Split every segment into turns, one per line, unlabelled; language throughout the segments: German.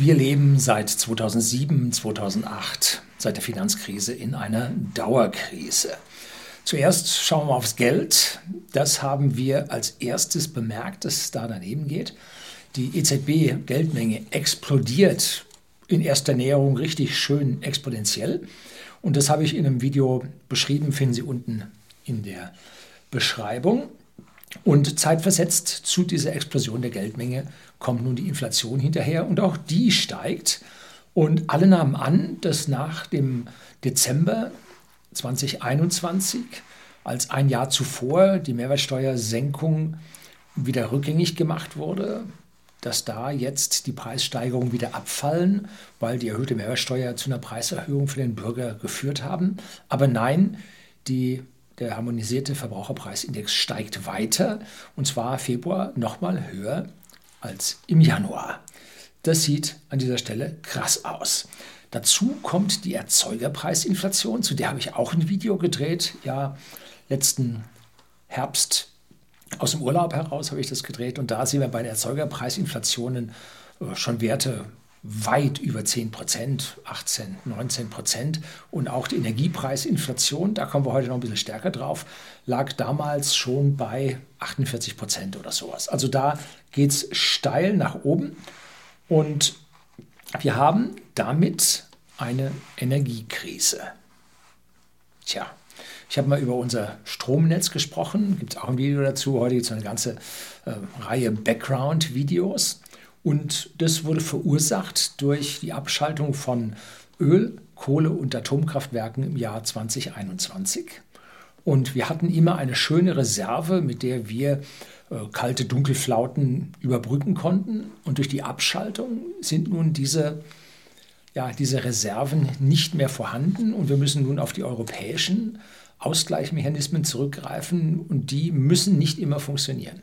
Wir leben seit 2007, 2008, seit der Finanzkrise in einer Dauerkrise. Zuerst schauen wir aufs Geld. Das haben wir als erstes bemerkt, dass es da daneben geht. Die EZB-Geldmenge explodiert in erster Näherung richtig schön exponentiell. Und das habe ich in einem Video beschrieben, finden Sie unten in der Beschreibung. Und zeitversetzt zu dieser Explosion der Geldmenge kommt nun die Inflation hinterher und auch die steigt. Und alle nahmen an, dass nach dem Dezember 2021, als ein Jahr zuvor die Mehrwertsteuersenkung wieder rückgängig gemacht wurde, dass da jetzt die Preissteigerungen wieder abfallen, weil die erhöhte Mehrwertsteuer zu einer Preiserhöhung für den Bürger geführt haben. Aber nein, die der harmonisierte Verbraucherpreisindex steigt weiter und zwar Februar nochmal höher als im Januar. Das sieht an dieser Stelle krass aus. Dazu kommt die Erzeugerpreisinflation, zu der habe ich auch ein Video gedreht. Ja, letzten Herbst aus dem Urlaub heraus habe ich das gedreht und da sehen wir bei den Erzeugerpreisinflationen äh, schon Werte weit über 10 Prozent, 18, 19 Prozent. Und auch die Energiepreisinflation, da kommen wir heute noch ein bisschen stärker drauf, lag damals schon bei 48 Prozent oder sowas. Also da geht es steil nach oben. Und wir haben damit eine Energiekrise. Tja, ich habe mal über unser Stromnetz gesprochen, gibt es auch ein Video dazu. Heute gibt es eine ganze äh, Reihe Background-Videos. Und das wurde verursacht durch die Abschaltung von Öl, Kohle und Atomkraftwerken im Jahr 2021. Und wir hatten immer eine schöne Reserve, mit der wir äh, kalte Dunkelflauten überbrücken konnten. Und durch die Abschaltung sind nun diese, ja, diese Reserven nicht mehr vorhanden. Und wir müssen nun auf die europäischen Ausgleichsmechanismen zurückgreifen. Und die müssen nicht immer funktionieren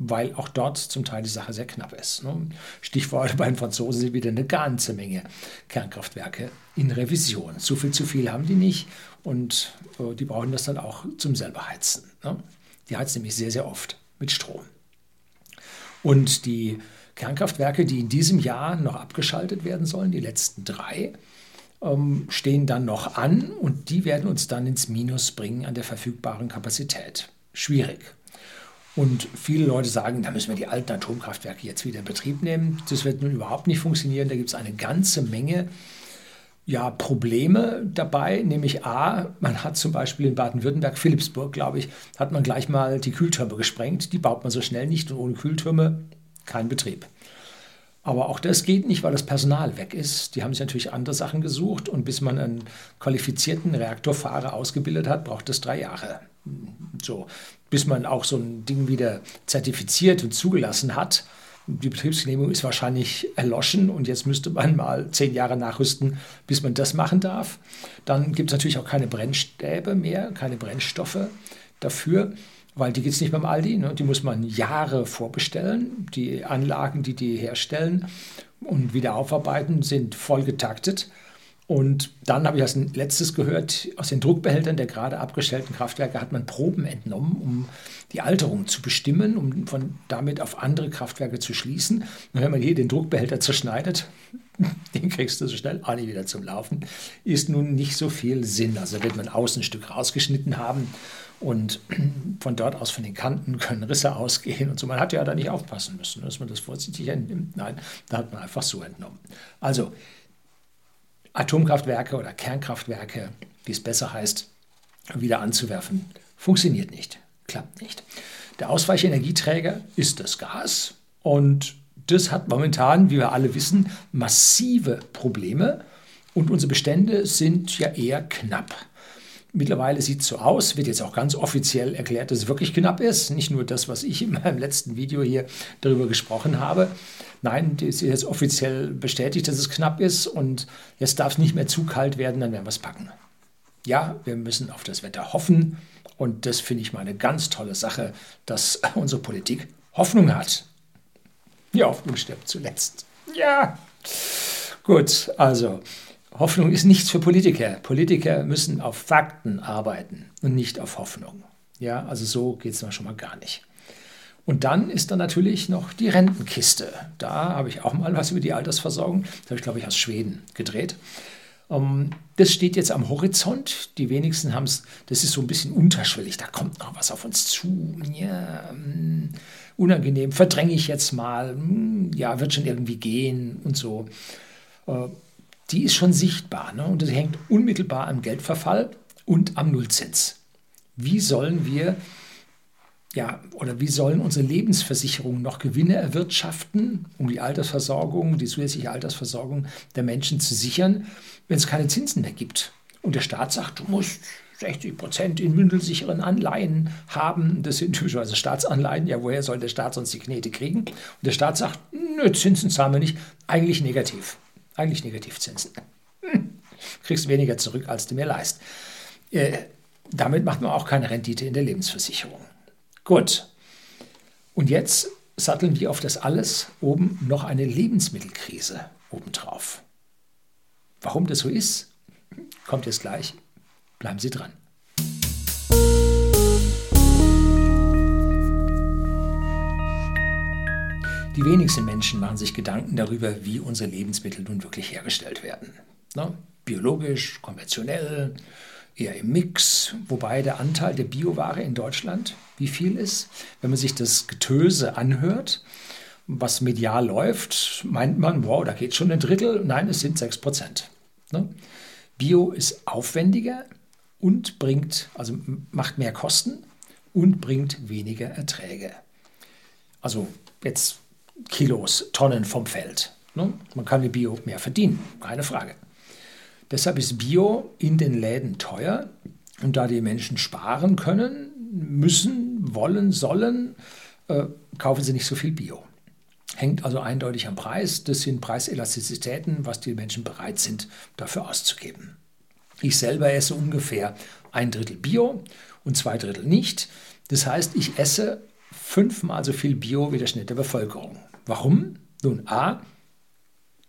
weil auch dort zum Teil die Sache sehr knapp ist. Ne? Stichwort bei den Franzosen sind wieder eine ganze Menge Kernkraftwerke in Revision. Zu viel zu viel haben die nicht und äh, die brauchen das dann auch zum selber heizen. Ne? Die heizen nämlich sehr, sehr oft mit Strom. Und die Kernkraftwerke, die in diesem Jahr noch abgeschaltet werden sollen, die letzten drei, ähm, stehen dann noch an und die werden uns dann ins Minus bringen an der verfügbaren Kapazität. Schwierig. Und viele Leute sagen, da müssen wir die alten Atomkraftwerke jetzt wieder in Betrieb nehmen. Das wird nun überhaupt nicht funktionieren. Da gibt es eine ganze Menge ja, Probleme dabei, nämlich A, man hat zum Beispiel in Baden-Württemberg, Philipsburg, glaube ich, hat man gleich mal die Kühltürme gesprengt. Die baut man so schnell nicht und ohne Kühltürme kein Betrieb. Aber auch das geht nicht, weil das Personal weg ist. Die haben sich natürlich andere Sachen gesucht und bis man einen qualifizierten Reaktorfahrer ausgebildet hat, braucht es drei Jahre. So, bis man auch so ein Ding wieder zertifiziert und zugelassen hat. Die Betriebsgenehmigung ist wahrscheinlich erloschen und jetzt müsste man mal zehn Jahre nachrüsten, bis man das machen darf. Dann gibt es natürlich auch keine Brennstäbe mehr, keine Brennstoffe dafür, weil die gibt es nicht beim Aldi. Ne? Die muss man Jahre vorbestellen. Die Anlagen, die die herstellen und wieder aufarbeiten, sind voll getaktet. Und dann habe ich als letztes gehört, aus den Druckbehältern der gerade abgestellten Kraftwerke hat man Proben entnommen, um die Alterung zu bestimmen, um von damit auf andere Kraftwerke zu schließen. Und wenn man hier den Druckbehälter zerschneidet, den kriegst du so schnell nicht wieder zum Laufen, ist nun nicht so viel Sinn. Also wird man außen ein Stück rausgeschnitten haben und von dort aus von den Kanten können Risse ausgehen und so. Man hat ja da nicht aufpassen müssen, dass man das vorsichtig entnimmt. Nein, da hat man einfach so entnommen. Also Atomkraftwerke oder Kernkraftwerke, wie es besser heißt, wieder anzuwerfen. Funktioniert nicht, klappt nicht. Der Ausweichenergieträger ist das Gas und das hat momentan, wie wir alle wissen, massive Probleme und unsere Bestände sind ja eher knapp. Mittlerweile sieht es so aus, wird jetzt auch ganz offiziell erklärt, dass es wirklich knapp ist. Nicht nur das, was ich in meinem letzten Video hier darüber gesprochen habe. Nein, es ist jetzt offiziell bestätigt, dass es knapp ist und jetzt darf es nicht mehr zu kalt werden, dann werden wir es packen. Ja, wir müssen auf das Wetter hoffen und das finde ich mal eine ganz tolle Sache, dass unsere Politik Hoffnung hat. Die Hoffnung stirbt zuletzt. Ja, gut, also Hoffnung ist nichts für Politiker. Politiker müssen auf Fakten arbeiten und nicht auf Hoffnung. Ja, also so geht es schon mal gar nicht. Und dann ist da natürlich noch die Rentenkiste. Da habe ich auch mal was über die Altersversorgung, das habe ich glaube ich aus Schweden gedreht. Ähm, das steht jetzt am Horizont. Die wenigsten haben es, das ist so ein bisschen unterschwellig, da kommt noch was auf uns zu. Ja, hm, unangenehm, verdränge ich jetzt mal, hm, ja, wird schon irgendwie gehen und so. Die ist schon sichtbar ne? und das hängt unmittelbar am Geldverfall und am Nullzins. Wie sollen wir ja, oder wie sollen unsere Lebensversicherungen noch Gewinne erwirtschaften, um die Altersversorgung, die zusätzliche Altersversorgung der Menschen zu sichern, wenn es keine Zinsen mehr gibt? Und der Staat sagt, du musst 60 Prozent in mündelsicheren Anleihen haben. Das sind typischerweise Staatsanleihen. Ja, woher soll der Staat sonst die Knete kriegen? Und der Staat sagt, nö, Zinsen zahlen wir nicht. Eigentlich negativ. Eigentlich Negativzinsen. Hm. Kriegst weniger zurück, als du mir leist. Äh, damit macht man auch keine Rendite in der Lebensversicherung. Gut. Und jetzt satteln wir auf das alles oben noch eine Lebensmittelkrise obendrauf. Warum das so ist, kommt jetzt gleich. Bleiben Sie dran. Die wenigsten Menschen machen sich Gedanken darüber, wie unsere Lebensmittel nun wirklich hergestellt werden. Ne? Biologisch, konventionell, eher im Mix, wobei der Anteil der Bioware in Deutschland wie viel ist. Wenn man sich das Getöse anhört, was medial läuft, meint man, wow, da geht schon ein Drittel. Nein, es sind 6 Prozent. Ne? Bio ist aufwendiger und bringt, also macht mehr Kosten und bringt weniger Erträge. Also jetzt Kilos, Tonnen vom Feld. Ne? Man kann mit Bio mehr verdienen, keine Frage. Deshalb ist Bio in den Läden teuer. Und da die Menschen sparen können, müssen, wollen, sollen, äh, kaufen sie nicht so viel Bio. Hängt also eindeutig am Preis. Das sind Preiselastizitäten, was die Menschen bereit sind, dafür auszugeben. Ich selber esse ungefähr ein Drittel Bio und zwei Drittel nicht. Das heißt, ich esse fünfmal so viel Bio wie der Schnitt der Bevölkerung. Warum? Nun, a,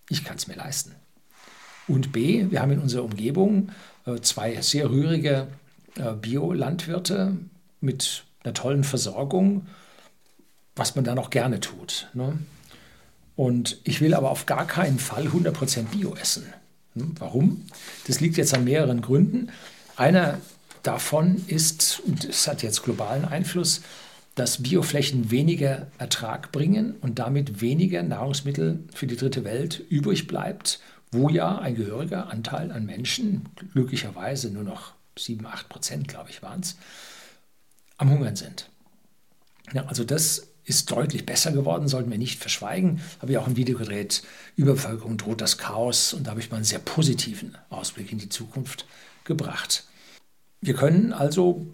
ich kann es mir leisten. Und B, wir haben in unserer Umgebung äh, zwei sehr rührige äh, Biolandwirte mit einer tollen Versorgung, was man dann auch gerne tut. Ne? Und ich will aber auf gar keinen Fall 100% Bio essen. Hm? Warum? Das liegt jetzt an mehreren Gründen. Einer davon ist, und es hat jetzt globalen Einfluss, dass Bioflächen weniger Ertrag bringen und damit weniger Nahrungsmittel für die dritte Welt übrig bleibt wo ja ein gehöriger Anteil an Menschen, glücklicherweise nur noch 7, 8 Prozent, glaube ich, waren es, am Hungern sind. Ja, also das ist deutlich besser geworden, sollten wir nicht verschweigen. Habe ich auch ein Video gedreht, Überbevölkerung droht das Chaos und da habe ich mal einen sehr positiven Ausblick in die Zukunft gebracht. Wir können also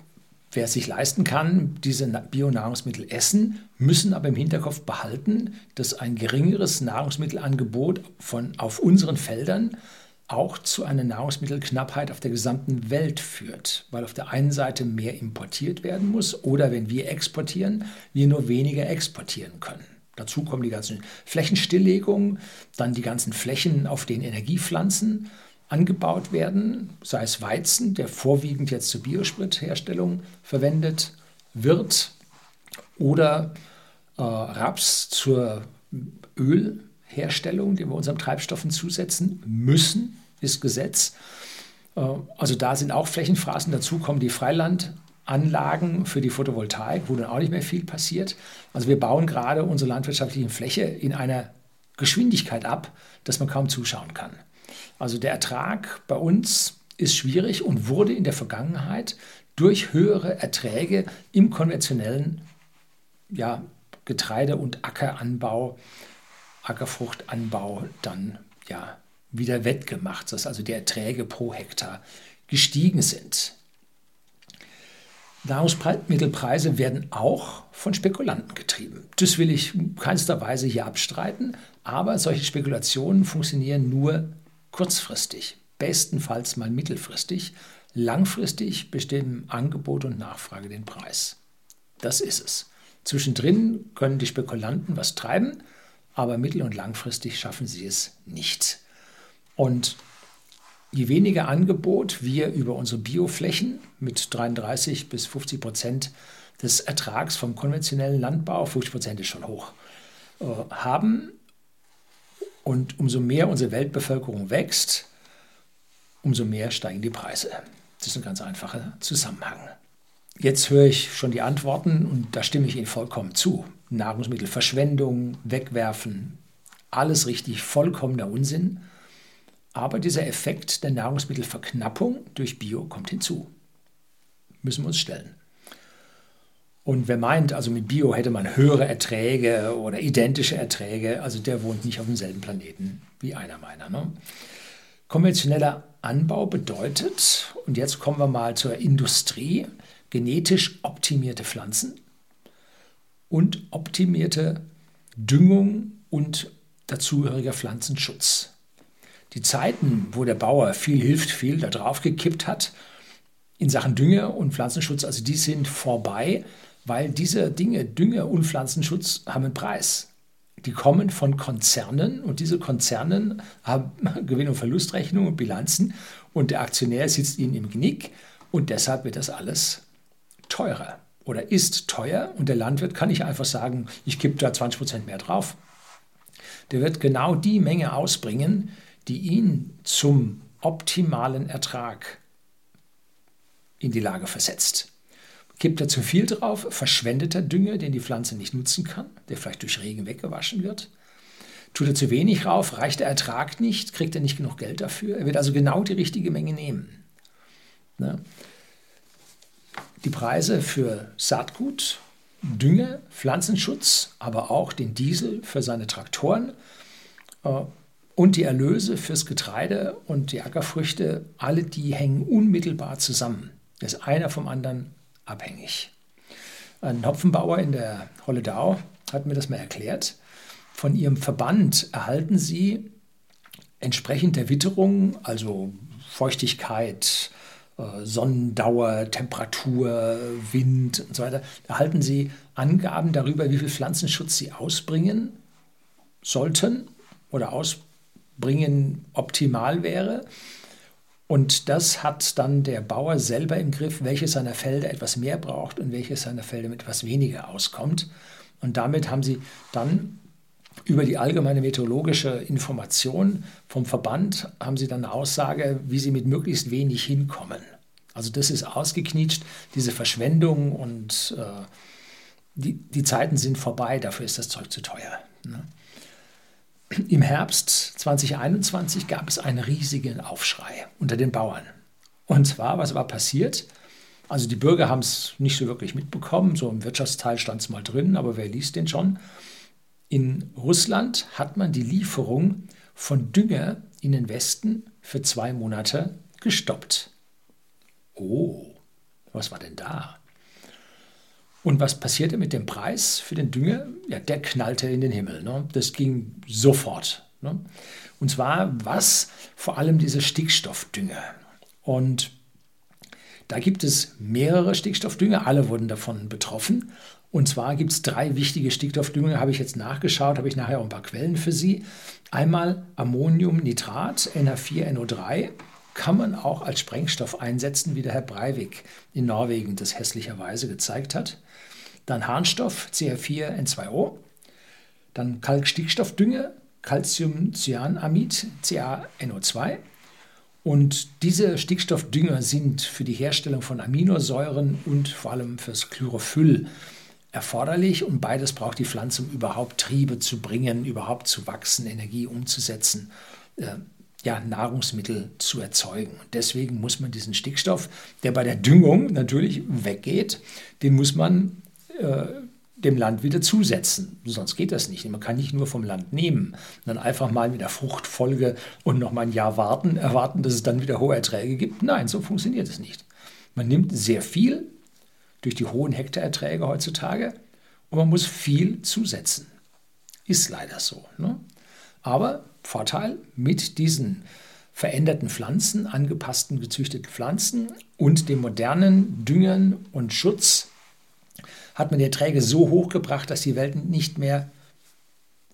Wer es sich leisten kann, diese Bionahrungsmittel essen, müssen aber im Hinterkopf behalten, dass ein geringeres Nahrungsmittelangebot von, auf unseren Feldern auch zu einer Nahrungsmittelknappheit auf der gesamten Welt führt, weil auf der einen Seite mehr importiert werden muss oder wenn wir exportieren, wir nur weniger exportieren können. Dazu kommen die ganzen Flächenstilllegungen, dann die ganzen Flächen, auf denen Energiepflanzen angebaut werden, sei es Weizen, der vorwiegend jetzt zur Biospritherstellung verwendet wird, oder äh, Raps zur Ölherstellung, die wir unseren Treibstoffen zusetzen müssen, ist Gesetz. Äh, also da sind auch Flächenphrasen. Dazu kommen die Freilandanlagen für die Photovoltaik, wo dann auch nicht mehr viel passiert. Also wir bauen gerade unsere landwirtschaftliche Fläche in einer Geschwindigkeit ab, dass man kaum zuschauen kann. Also der Ertrag bei uns ist schwierig und wurde in der Vergangenheit durch höhere Erträge im konventionellen ja, Getreide- und Ackeranbau, Ackerfruchtanbau dann ja wieder wettgemacht, dass also die Erträge pro Hektar gestiegen sind. Nahrungsmittelpreise werden auch von Spekulanten getrieben. Das will ich keinster Weise hier abstreiten, aber solche Spekulationen funktionieren nur kurzfristig, bestenfalls mal mittelfristig, langfristig bestimmen Angebot und Nachfrage den Preis. Das ist es. Zwischendrin können die Spekulanten was treiben, aber mittel- und langfristig schaffen sie es nicht. Und je weniger Angebot wir über unsere Bioflächen mit 33 bis 50 Prozent des Ertrags vom konventionellen Landbau, 50 Prozent ist schon hoch, äh, haben. Und umso mehr unsere Weltbevölkerung wächst, umso mehr steigen die Preise. Das ist ein ganz einfacher Zusammenhang. Jetzt höre ich schon die Antworten und da stimme ich Ihnen vollkommen zu. Nahrungsmittelverschwendung, wegwerfen, alles richtig, vollkommener Unsinn. Aber dieser Effekt der Nahrungsmittelverknappung durch Bio kommt hinzu. Müssen wir uns stellen. Und wer meint, also mit Bio hätte man höhere Erträge oder identische Erträge, also der wohnt nicht auf demselben Planeten wie einer meiner. Ne? Konventioneller Anbau bedeutet, und jetzt kommen wir mal zur Industrie, genetisch optimierte Pflanzen und optimierte Düngung und dazugehöriger Pflanzenschutz. Die Zeiten, wo der Bauer viel hilft, viel da drauf gekippt hat, in Sachen Dünger und Pflanzenschutz, also die sind vorbei, weil diese Dinge, Dünger und Pflanzenschutz, haben einen Preis. Die kommen von Konzernen und diese Konzernen haben Gewinn- und Verlustrechnungen und Bilanzen und der Aktionär sitzt ihnen im Knick und deshalb wird das alles teurer oder ist teuer und der Landwirt kann nicht einfach sagen, ich kippe da 20 Prozent mehr drauf. Der wird genau die Menge ausbringen, die ihn zum optimalen Ertrag in die Lage versetzt. Kippt er zu viel drauf, verschwendet er Dünger, den die Pflanze nicht nutzen kann, der vielleicht durch Regen weggewaschen wird. Tut er zu wenig rauf, reicht der Ertrag nicht, kriegt er nicht genug Geld dafür. Er wird also genau die richtige Menge nehmen. Ne? Die Preise für Saatgut, Dünger, Pflanzenschutz, aber auch den Diesel für seine Traktoren äh, und die Erlöse fürs Getreide und die Ackerfrüchte, alle die hängen unmittelbar zusammen. Das einer vom anderen abhängig. Ein Hopfenbauer in der Holledau hat mir das mal erklärt. Von ihrem Verband erhalten sie entsprechend der Witterung, also Feuchtigkeit, äh, Sonnendauer, Temperatur, Wind und so weiter, erhalten sie Angaben darüber, wie viel Pflanzenschutz sie ausbringen sollten oder ausbringen optimal wäre. Und das hat dann der Bauer selber im Griff, welches seiner Felder etwas mehr braucht und welches seiner Felder mit etwas weniger auskommt. Und damit haben sie dann über die allgemeine meteorologische Information vom Verband haben sie dann eine Aussage, wie sie mit möglichst wenig hinkommen. Also das ist ausgeknietscht, diese Verschwendung und äh, die, die Zeiten sind vorbei, dafür ist das Zeug zu teuer. Ne? Im Herbst 2021 gab es einen riesigen Aufschrei unter den Bauern. Und zwar, was war passiert? Also die Bürger haben es nicht so wirklich mitbekommen, so im Wirtschaftsteil stand es mal drin, aber wer liest den schon? In Russland hat man die Lieferung von Dünger in den Westen für zwei Monate gestoppt. Oh, was war denn da? Und was passierte mit dem Preis für den Dünger? Ja, der knallte in den Himmel. Ne? Das ging sofort. Ne? Und zwar was? Vor allem diese Stickstoffdünger. Und da gibt es mehrere Stickstoffdünger, alle wurden davon betroffen. Und zwar gibt es drei wichtige Stickstoffdünger, habe ich jetzt nachgeschaut, habe ich nachher auch ein paar Quellen für Sie. Einmal Ammoniumnitrat, NH4NO3, kann man auch als Sprengstoff einsetzen, wie der Herr Breivik in Norwegen das hässlicherweise gezeigt hat. Dann Harnstoff, CH4N2O. Dann Kalkstickstoffdünger, Calciumcyanamid, CaNO2. Und diese Stickstoffdünger sind für die Herstellung von Aminosäuren und vor allem fürs Chlorophyll erforderlich. Und beides braucht die Pflanze, um überhaupt Triebe zu bringen, überhaupt zu wachsen, Energie umzusetzen. Ja, Nahrungsmittel zu erzeugen. Deswegen muss man diesen Stickstoff, der bei der Düngung natürlich weggeht, den muss man äh, dem Land wieder zusetzen. Sonst geht das nicht. Man kann nicht nur vom Land nehmen dann einfach mal mit der Fruchtfolge und noch mal ein Jahr warten, erwarten, dass es dann wieder hohe Erträge gibt. Nein, so funktioniert es nicht. Man nimmt sehr viel durch die hohen Hektarerträge heutzutage und man muss viel zusetzen. Ist leider so. Ne? Aber Vorteil mit diesen veränderten Pflanzen, angepassten, gezüchteten Pflanzen und dem modernen Düngern und Schutz hat man die Erträge so hoch gebracht, dass die Welt nicht mehr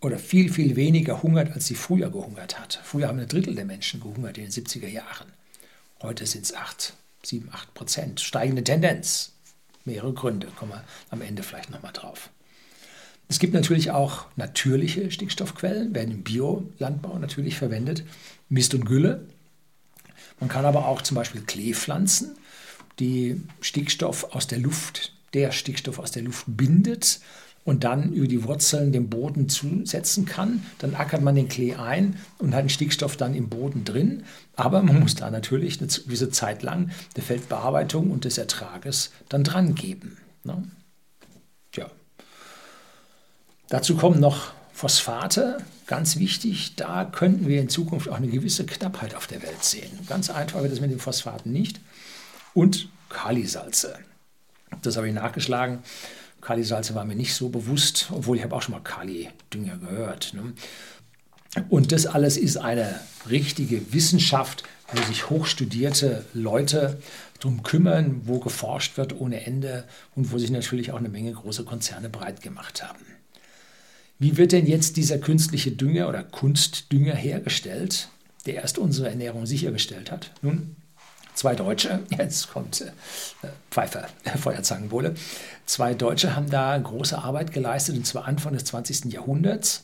oder viel, viel weniger hungert, als sie früher gehungert hat. Früher haben ein Drittel der Menschen gehungert in den 70er Jahren. Heute sind es 8, 7, 8 Prozent. Steigende Tendenz. mehrere Gründe, kommen wir am Ende vielleicht nochmal drauf. Es gibt natürlich auch natürliche Stickstoffquellen, werden im Biolandbau natürlich verwendet, Mist und Gülle. Man kann aber auch zum Beispiel Kleepflanzen, die Stickstoff aus der Luft, der Stickstoff aus der Luft bindet und dann über die Wurzeln dem Boden zusetzen kann. Dann ackert man den Klee ein und hat den Stickstoff dann im Boden drin. Aber man muss da natürlich eine gewisse Zeit lang der Feldbearbeitung und des Ertrages dann dran geben. Ne? Dazu kommen noch Phosphate, ganz wichtig. Da könnten wir in Zukunft auch eine gewisse Knappheit auf der Welt sehen. Ganz einfach wird es mit den Phosphaten nicht. Und Kalisalze. Das habe ich nachgeschlagen. Kalisalze war mir nicht so bewusst, obwohl ich habe auch schon mal Kali-Dünger gehört. Ne? Und das alles ist eine richtige Wissenschaft, wo sich hochstudierte Leute darum kümmern, wo geforscht wird ohne Ende und wo sich natürlich auch eine Menge große Konzerne breit gemacht haben. Wie wird denn jetzt dieser künstliche Dünger oder Kunstdünger hergestellt, der erst unsere Ernährung sichergestellt hat? Nun, Zwei Deutsche, jetzt kommt äh, Pfeiffer, Feuerzangenbowle, zwei Deutsche haben da große Arbeit geleistet, und zwar Anfang des 20. Jahrhunderts.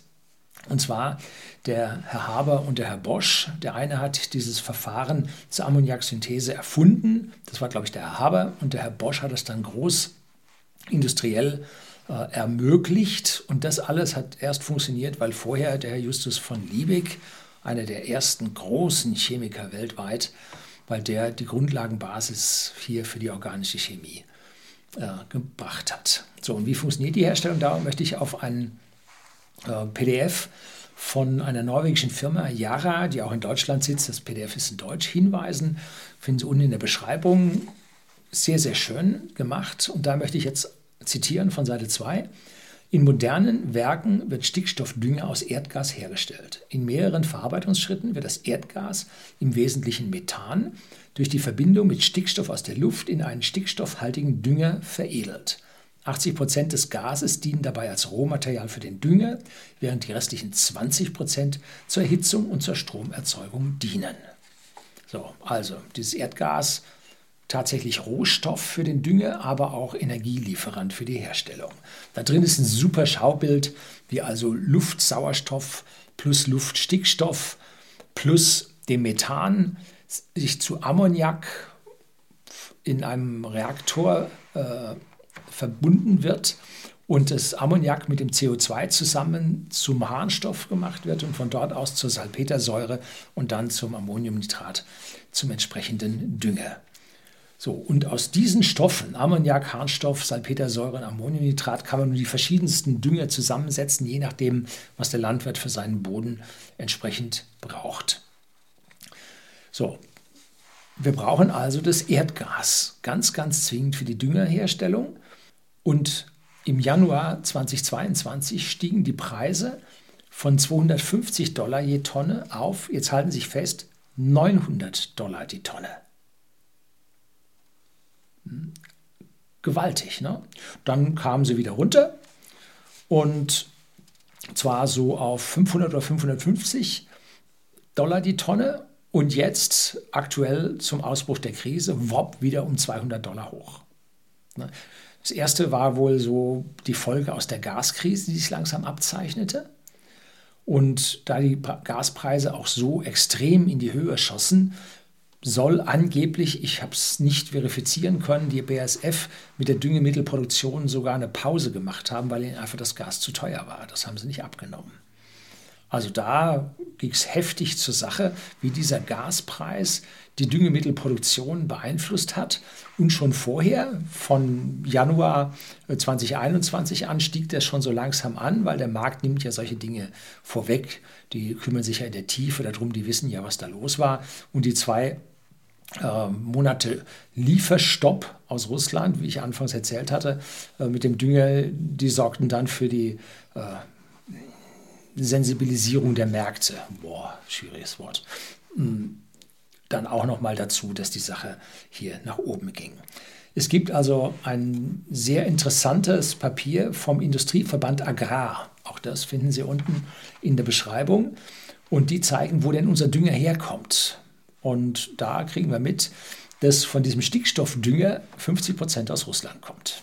Und zwar der Herr Haber und der Herr Bosch. Der eine hat dieses Verfahren zur Ammoniaksynthese erfunden. Das war, glaube ich, der Herr Haber. Und der Herr Bosch hat es dann groß industriell äh, ermöglicht. Und das alles hat erst funktioniert, weil vorher der Herr Justus von Liebig, einer der ersten großen Chemiker weltweit, weil der die Grundlagenbasis hier für die organische Chemie äh, gebracht hat. So, und wie funktioniert die Herstellung? Da möchte ich auf ein äh, PDF von einer norwegischen Firma, Yara, die auch in Deutschland sitzt, das PDF ist in Deutsch, hinweisen. Finden Sie unten in der Beschreibung. Sehr, sehr schön gemacht. Und da möchte ich jetzt zitieren von Seite 2. In modernen Werken wird Stickstoffdünger aus Erdgas hergestellt. In mehreren Verarbeitungsschritten wird das Erdgas, im Wesentlichen Methan, durch die Verbindung mit Stickstoff aus der Luft in einen stickstoffhaltigen Dünger veredelt. 80 Prozent des Gases dienen dabei als Rohmaterial für den Dünger, während die restlichen 20 Prozent zur Erhitzung und zur Stromerzeugung dienen. So, also dieses Erdgas tatsächlich Rohstoff für den Dünger, aber auch Energielieferant für die Herstellung. Da drin ist ein super Schaubild, wie also Luftsauerstoff plus Luftstickstoff plus dem Methan sich zu Ammoniak in einem Reaktor äh, verbunden wird und das Ammoniak mit dem CO2 zusammen zum Harnstoff gemacht wird und von dort aus zur Salpetersäure und dann zum Ammoniumnitrat, zum entsprechenden Dünger. So, und aus diesen Stoffen, Ammoniak, Harnstoff, Salpetersäure und Ammoniumnitrat, kann man die verschiedensten Dünger zusammensetzen, je nachdem, was der Landwirt für seinen Boden entsprechend braucht. So, wir brauchen also das Erdgas ganz, ganz zwingend für die Düngerherstellung. Und im Januar 2022 stiegen die Preise von 250 Dollar je Tonne auf, jetzt halten Sie sich fest, 900 Dollar die Tonne gewaltig. Ne? Dann kamen sie wieder runter und zwar so auf 500 oder 550 Dollar die Tonne und jetzt aktuell zum Ausbruch der Krise, wopp, wieder um 200 Dollar hoch. Ne? Das erste war wohl so die Folge aus der Gaskrise, die sich langsam abzeichnete. Und da die Gaspreise auch so extrem in die Höhe schossen, soll angeblich, ich habe es nicht verifizieren können, die BASF mit der Düngemittelproduktion sogar eine Pause gemacht haben, weil ihnen einfach das Gas zu teuer war. Das haben sie nicht abgenommen. Also da ging es heftig zur Sache, wie dieser Gaspreis die Düngemittelproduktion beeinflusst hat. Und schon vorher, von Januar 2021 an, stieg das schon so langsam an, weil der Markt nimmt ja solche Dinge vorweg. Die kümmern sich ja in der Tiefe darum, die wissen ja, was da los war. Und die zwei äh, Monate Lieferstopp aus Russland, wie ich anfangs erzählt hatte, äh, mit dem Dünger, die sorgten dann für die äh, Sensibilisierung der Märkte. Boah, schwieriges Wort. Hm, dann auch noch mal dazu, dass die Sache hier nach oben ging. Es gibt also ein sehr interessantes Papier vom Industrieverband Agrar. Auch das finden Sie unten in der Beschreibung. Und die zeigen, wo denn unser Dünger herkommt. Und da kriegen wir mit, dass von diesem Stickstoffdünger 50 Prozent aus Russland kommt.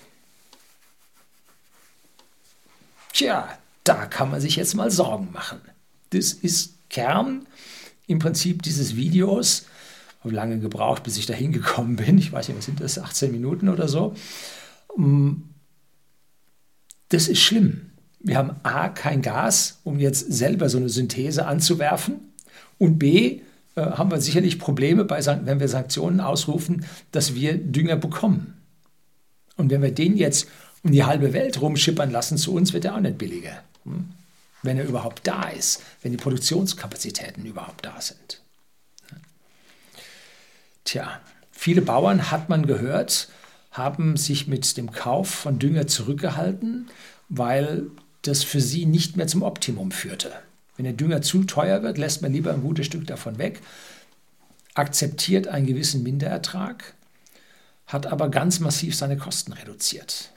Tja, da kann man sich jetzt mal Sorgen machen. Das ist Kern im Prinzip dieses Videos. Habe lange gebraucht, bis ich da hingekommen bin. Ich weiß nicht, was sind das, 18 Minuten oder so. Mm, das ist schlimm. Wir haben A, kein Gas, um jetzt selber so eine Synthese anzuwerfen. Und B, äh, haben wir sicherlich Probleme, bei, wenn wir Sanktionen ausrufen, dass wir Dünger bekommen. Und wenn wir den jetzt um die halbe Welt rumschippern lassen, zu uns wird er auch nicht billiger. Hm? Wenn er überhaupt da ist, wenn die Produktionskapazitäten überhaupt da sind. Tja, viele Bauern, hat man gehört, haben sich mit dem Kauf von Dünger zurückgehalten, weil das für sie nicht mehr zum Optimum führte. Wenn der Dünger zu teuer wird, lässt man lieber ein gutes Stück davon weg, akzeptiert einen gewissen Minderertrag, hat aber ganz massiv seine Kosten reduziert.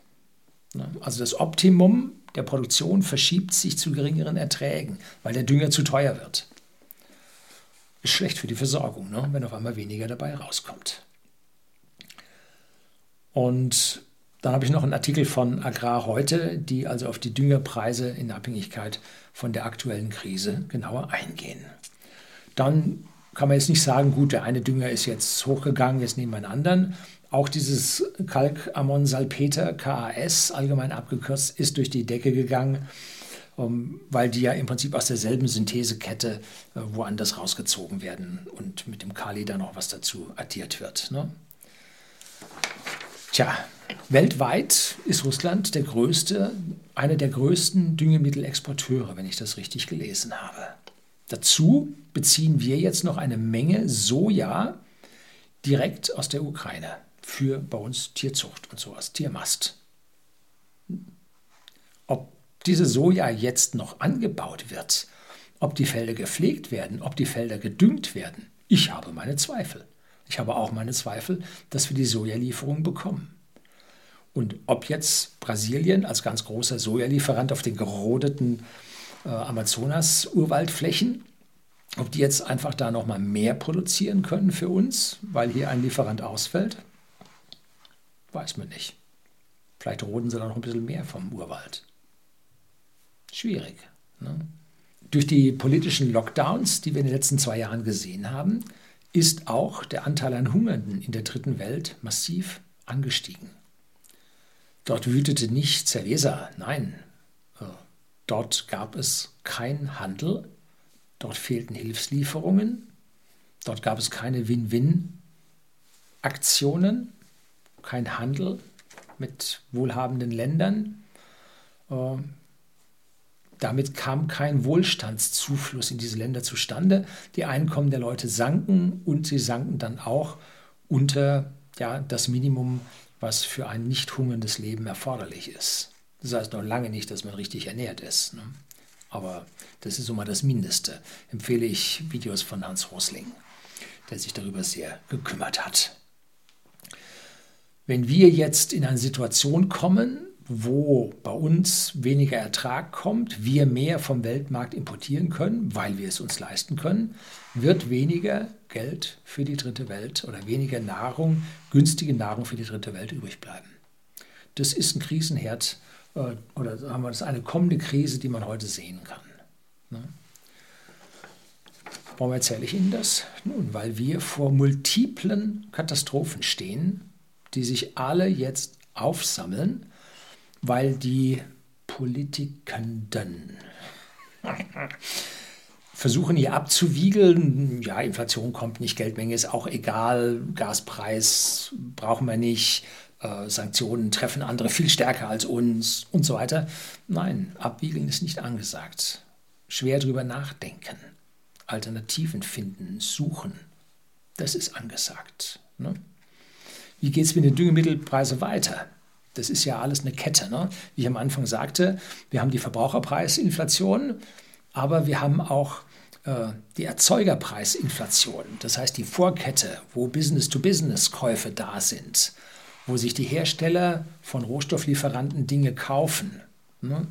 Ne? Also das Optimum der Produktion verschiebt sich zu geringeren Erträgen, weil der Dünger zu teuer wird. Ist schlecht für die Versorgung, ne? wenn auf einmal weniger dabei rauskommt. Und dann habe ich noch einen Artikel von Agrar heute, die also auf die Düngerpreise in Abhängigkeit von der aktuellen Krise genauer eingehen. Dann kann man jetzt nicht sagen, gut, der eine Dünger ist jetzt hochgegangen, jetzt nehmen wir einen anderen. Auch dieses Kalkammonsalpeter, KAS, allgemein abgekürzt, ist durch die Decke gegangen, ähm, weil die ja im Prinzip aus derselben Synthesekette äh, woanders rausgezogen werden und mit dem Kali dann noch was dazu addiert wird. Ne? Tja, weltweit ist Russland der größte, einer der größten Düngemittelexporteure, wenn ich das richtig gelesen habe. Dazu beziehen wir jetzt noch eine Menge Soja direkt aus der Ukraine für bei uns Tierzucht und sowas, Tiermast. Ob diese Soja jetzt noch angebaut wird, ob die Felder gepflegt werden, ob die Felder gedüngt werden, ich habe meine Zweifel. Ich habe auch meine Zweifel, dass wir die Sojalieferung bekommen. Und ob jetzt Brasilien als ganz großer Sojalieferant auf den gerodeten äh, Amazonas-Urwaldflächen, ob die jetzt einfach da nochmal mehr produzieren können für uns, weil hier ein Lieferant ausfällt, weiß man nicht. Vielleicht roden sie da noch ein bisschen mehr vom Urwald. Schwierig. Ne? Durch die politischen Lockdowns, die wir in den letzten zwei Jahren gesehen haben, ist auch der Anteil an Hungernden in der dritten Welt massiv angestiegen. Dort wütete nicht Cerveza, nein, äh, dort gab es keinen Handel, dort fehlten Hilfslieferungen, dort gab es keine Win-Win-Aktionen, kein Handel mit wohlhabenden Ländern. Damit kam kein Wohlstandszufluss in diese Länder zustande. Die Einkommen der Leute sanken und sie sanken dann auch unter ja, das Minimum, was für ein nicht hungerndes Leben erforderlich ist. Das heißt noch lange nicht, dass man richtig ernährt ist. Ne? Aber das ist immer das Mindeste. Empfehle ich Videos von Hans Rosling, der sich darüber sehr gekümmert hat. Wenn wir jetzt in eine Situation kommen, wo bei uns weniger Ertrag kommt, wir mehr vom Weltmarkt importieren können, weil wir es uns leisten können, wird weniger Geld für die dritte Welt oder weniger Nahrung, günstige Nahrung für die dritte Welt übrig bleiben. Das ist ein Krisenherd äh, oder sagen wir, das ist eine kommende Krise, die man heute sehen kann. Ne? Warum erzähle ich Ihnen das? Nun, weil wir vor multiplen Katastrophen stehen, die sich alle jetzt aufsammeln weil die Politikenden versuchen hier abzuwiegeln. Ja, Inflation kommt nicht, Geldmenge ist auch egal, Gaspreis brauchen wir nicht, äh, Sanktionen treffen andere viel stärker als uns und so weiter. Nein, abwiegeln ist nicht angesagt. Schwer drüber nachdenken, Alternativen finden, suchen, das ist angesagt. Ne? Wie geht es mit den Düngemittelpreisen weiter? Das ist ja alles eine Kette. Ne? Wie ich am Anfang sagte, wir haben die Verbraucherpreisinflation, aber wir haben auch äh, die Erzeugerpreisinflation. Das heißt die Vorkette, wo Business-to-Business-Käufe da sind, wo sich die Hersteller von Rohstofflieferanten Dinge kaufen. Ne?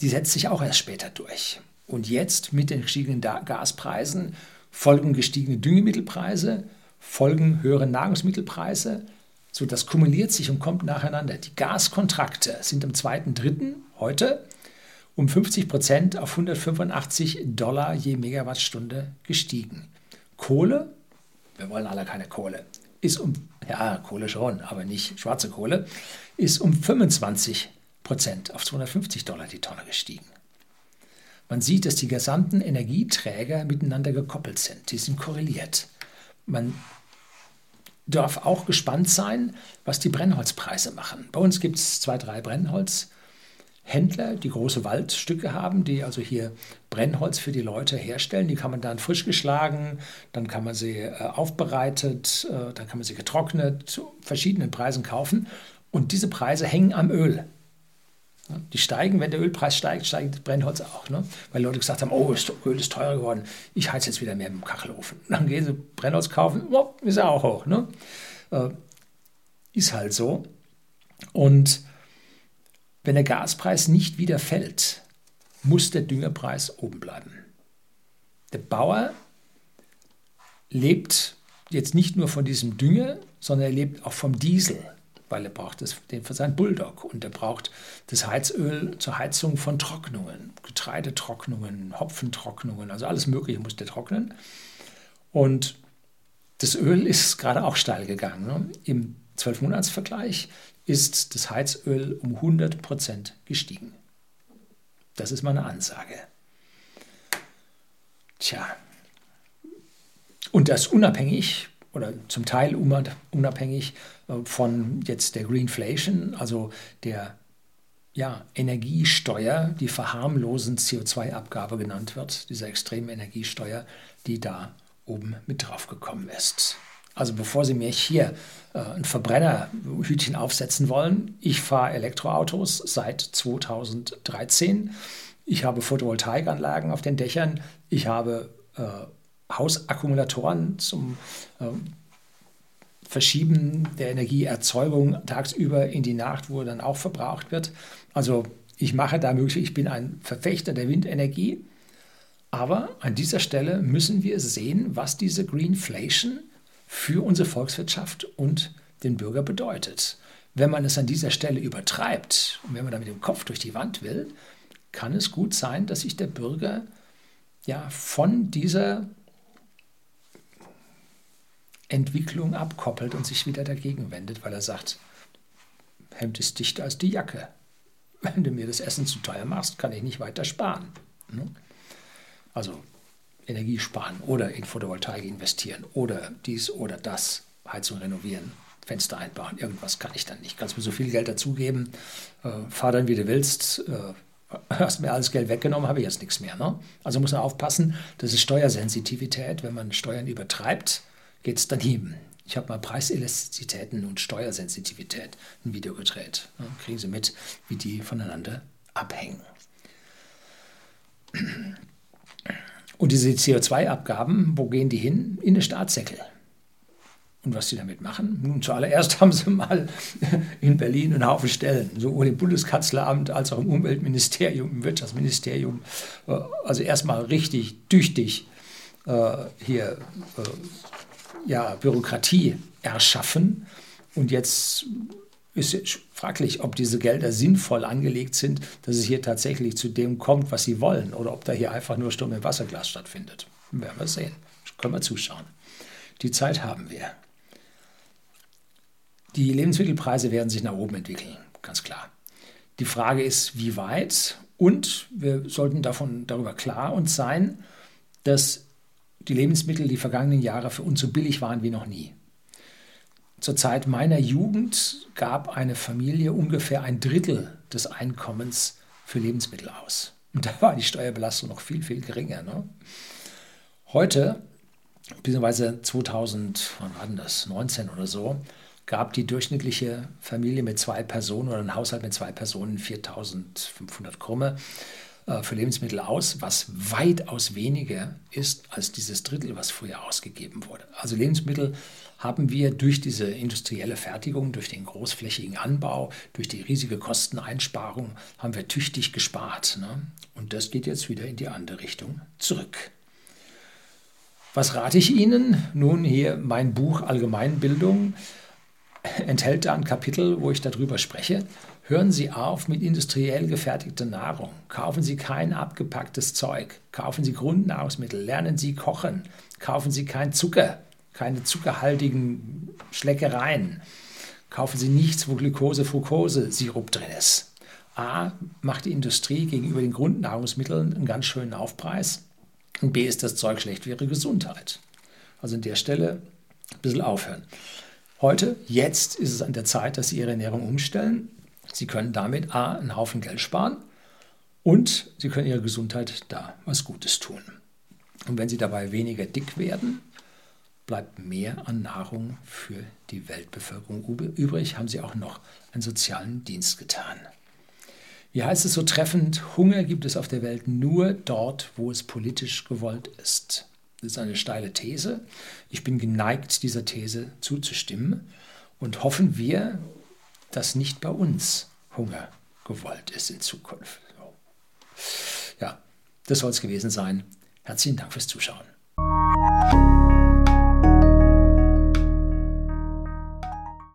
Die setzt sich auch erst später durch. Und jetzt mit den gestiegenen Gaspreisen folgen gestiegene Düngemittelpreise, folgen höhere Nahrungsmittelpreise. So, das kumuliert sich und kommt nacheinander. Die Gaskontrakte sind am 2.3. heute um 50 Prozent auf 185 Dollar je Megawattstunde gestiegen. Kohle, wir wollen alle keine Kohle, ist um, ja, Kohle schon, aber nicht schwarze Kohle, ist um 25 Prozent auf 250 Dollar die Tonne gestiegen. Man sieht, dass die gesamten Energieträger miteinander gekoppelt sind. Die sind korreliert. Man darf auch gespannt sein, was die Brennholzpreise machen. Bei uns gibt es zwei, drei Brennholzhändler, die große Waldstücke haben, die also hier Brennholz für die Leute herstellen. Die kann man dann frisch geschlagen, dann kann man sie äh, aufbereitet, äh, dann kann man sie getrocknet zu verschiedenen Preisen kaufen. Und diese Preise hängen am Öl. Die steigen, wenn der Ölpreis steigt, steigt Brennholz auch. Ne? Weil Leute gesagt haben, oh, Öl ist teurer geworden, ich heize jetzt wieder mehr mit dem Kachelofen. Dann gehen sie Brennholz kaufen, oh, ist ja auch hoch. Ne? Äh, ist halt so. Und wenn der Gaspreis nicht wieder fällt, muss der Düngerpreis oben bleiben. Der Bauer lebt jetzt nicht nur von diesem Dünger, sondern er lebt auch vom Diesel weil er braucht den für seinen Bulldog und er braucht das Heizöl zur Heizung von Trocknungen, Getreidetrocknungen, Hopfentrocknungen, also alles Mögliche muss der trocknen. Und das Öl ist gerade auch steil gegangen. Ne? Im 12-Monats-Vergleich ist das Heizöl um 100 Prozent gestiegen. Das ist meine Ansage. Tja. Und das unabhängig oder zum Teil unabhängig äh, von jetzt der Greenflation, also der ja, Energiesteuer, die verharmlosend CO2-Abgabe genannt wird, dieser extremen Energiesteuer, die da oben mit drauf gekommen ist. Also bevor Sie mir hier äh, ein Verbrennerhütchen aufsetzen wollen, ich fahre Elektroautos seit 2013. Ich habe Photovoltaikanlagen auf den Dächern. Ich habe äh, Hausakkumulatoren zum äh, Verschieben der Energieerzeugung tagsüber in die Nacht, wo dann auch verbraucht wird. Also ich mache da möglich, ich bin ein Verfechter der Windenergie. Aber an dieser Stelle müssen wir sehen, was diese Greenflation für unsere Volkswirtschaft und den Bürger bedeutet. Wenn man es an dieser Stelle übertreibt und wenn man da mit dem Kopf durch die Wand will, kann es gut sein, dass sich der Bürger ja von dieser Entwicklung abkoppelt und sich wieder dagegen wendet, weil er sagt, Hemd ist dichter als die Jacke. Wenn du mir das Essen zu teuer machst, kann ich nicht weiter sparen. Ne? Also Energie sparen oder in Photovoltaik investieren oder dies oder das, Heizung renovieren, Fenster einbauen, irgendwas kann ich dann nicht. Kannst mir so viel Geld dazugeben, äh, fahr dann wie du willst, äh, hast mir alles Geld weggenommen, habe ich jetzt nichts mehr. Ne? Also muss man aufpassen, das ist Steuersensitivität, wenn man Steuern übertreibt, geht es daneben. Ich habe mal Preiselastizitäten und Steuersensitivität ein Video gedreht. Da kriegen Sie mit, wie die voneinander abhängen. Und diese CO2-Abgaben, wo gehen die hin? In den Staatssäckel. Und was sie damit machen? Nun, zuallererst haben sie mal in Berlin einen Haufen Stellen, sowohl im Bundeskanzleramt als auch im Umweltministerium, im Wirtschaftsministerium. Äh, also erstmal richtig tüchtig äh, hier äh, ja, Bürokratie erschaffen. Und jetzt ist fraglich, ob diese Gelder sinnvoll angelegt sind, dass es hier tatsächlich zu dem kommt, was sie wollen, oder ob da hier einfach nur Sturm im Wasserglas stattfindet. Werden wir sehen. Können wir zuschauen. Die Zeit haben wir. Die Lebensmittelpreise werden sich nach oben entwickeln, ganz klar. Die Frage ist, wie weit und wir sollten davon darüber klar uns sein, dass die Lebensmittel die vergangenen Jahre für uns so billig waren wie noch nie. Zur Zeit meiner Jugend gab eine Familie ungefähr ein Drittel des Einkommens für Lebensmittel aus. Und da war die Steuerbelastung noch viel, viel geringer. Ne? Heute, beziehungsweise 2000, wann war denn das, 19 oder so, gab die durchschnittliche Familie mit zwei Personen oder ein Haushalt mit zwei Personen 4500 Krumme. Äh, für Lebensmittel aus, was weitaus weniger ist als dieses Drittel, was früher ausgegeben wurde. Also Lebensmittel haben wir durch diese industrielle Fertigung, durch den großflächigen Anbau, durch die riesige Kosteneinsparung, haben wir tüchtig gespart. Ne? Und das geht jetzt wieder in die andere Richtung zurück. Was rate ich Ihnen? Nun hier mein Buch Allgemeinbildung enthält da ein Kapitel, wo ich darüber spreche. Hören Sie auf mit industriell gefertigter Nahrung. Kaufen Sie kein abgepacktes Zeug. Kaufen Sie Grundnahrungsmittel. Lernen Sie kochen. Kaufen Sie kein Zucker, keine zuckerhaltigen Schleckereien. Kaufen Sie nichts, wo Glucose, Fructose, Sirup drin ist. A, macht die Industrie gegenüber den Grundnahrungsmitteln einen ganz schönen Aufpreis. Und B, ist das Zeug schlecht für Ihre Gesundheit. Also an der Stelle ein bisschen aufhören. Heute, jetzt ist es an der Zeit, dass Sie Ihre Ernährung umstellen. Sie können damit A, einen Haufen Geld sparen und Sie können Ihrer Gesundheit da was Gutes tun. Und wenn Sie dabei weniger dick werden, bleibt mehr an Nahrung für die Weltbevölkerung übrig, haben Sie auch noch einen sozialen Dienst getan. Wie heißt es so treffend, Hunger gibt es auf der Welt nur dort, wo es politisch gewollt ist. Das ist eine steile These. Ich bin geneigt, dieser These zuzustimmen und hoffen wir, dass nicht bei uns Hunger gewollt ist in Zukunft. Ja, das soll es gewesen sein. Herzlichen Dank fürs Zuschauen.